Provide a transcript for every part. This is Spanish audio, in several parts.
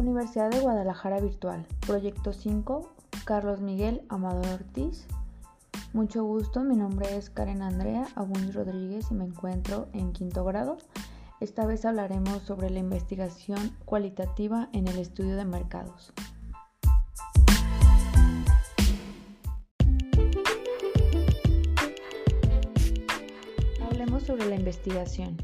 Universidad de Guadalajara Virtual, Proyecto 5, Carlos Miguel Amador Ortiz. Mucho gusto, mi nombre es Karen Andrea Abundi Rodríguez y me encuentro en quinto grado. Esta vez hablaremos sobre la investigación cualitativa en el estudio de mercados. Hablemos sobre la investigación.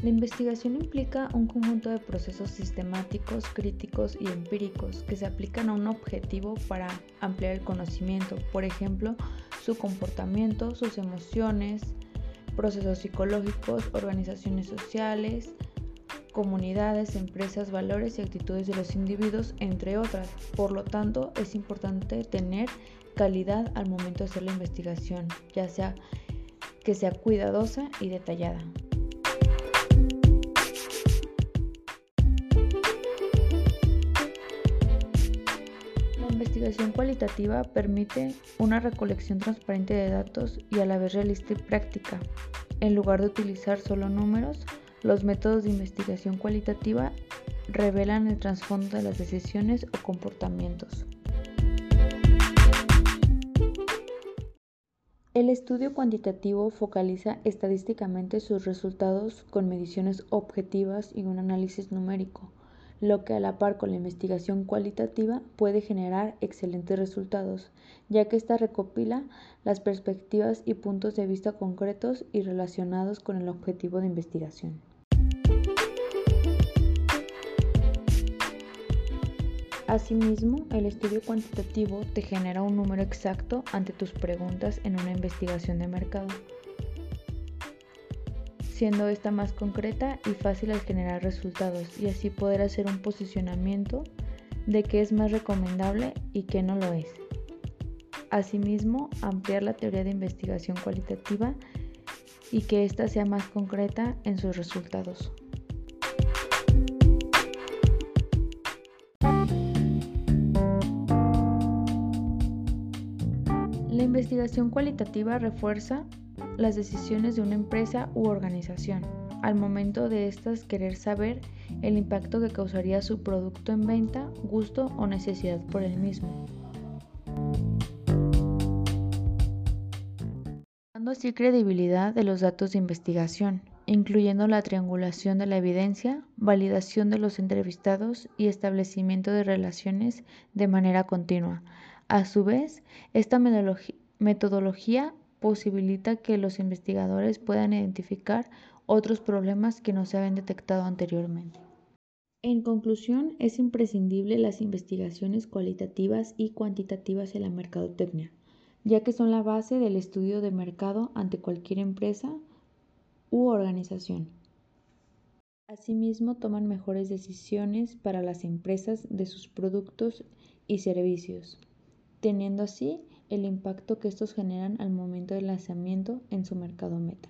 La investigación implica un conjunto de procesos sistemáticos, críticos y empíricos que se aplican a un objetivo para ampliar el conocimiento, por ejemplo, su comportamiento, sus emociones, procesos psicológicos, organizaciones sociales, comunidades, empresas, valores y actitudes de los individuos, entre otras. Por lo tanto, es importante tener calidad al momento de hacer la investigación, ya sea que sea cuidadosa y detallada. Investigación cualitativa permite una recolección transparente de datos y a la vez realista y práctica. En lugar de utilizar solo números, los métodos de investigación cualitativa revelan el trasfondo de las decisiones o comportamientos. El estudio cuantitativo focaliza estadísticamente sus resultados con mediciones objetivas y un análisis numérico lo que a la par con la investigación cualitativa puede generar excelentes resultados, ya que ésta recopila las perspectivas y puntos de vista concretos y relacionados con el objetivo de investigación. Asimismo, el estudio cuantitativo te genera un número exacto ante tus preguntas en una investigación de mercado siendo esta más concreta y fácil al generar resultados y así poder hacer un posicionamiento de qué es más recomendable y qué no lo es. Asimismo, ampliar la teoría de investigación cualitativa y que ésta sea más concreta en sus resultados. La investigación cualitativa refuerza las decisiones de una empresa u organización, al momento de estas querer saber el impacto que causaría su producto en venta, gusto o necesidad por el mismo. Dando así credibilidad de los datos de investigación, incluyendo la triangulación de la evidencia, validación de los entrevistados y establecimiento de relaciones de manera continua. A su vez, esta metodología posibilita que los investigadores puedan identificar otros problemas que no se habían detectado anteriormente. En conclusión, es imprescindible las investigaciones cualitativas y cuantitativas en la mercadotecnia, ya que son la base del estudio de mercado ante cualquier empresa u organización. Asimismo, toman mejores decisiones para las empresas de sus productos y servicios, teniendo así el impacto que estos generan al momento del lanzamiento en su mercado meta.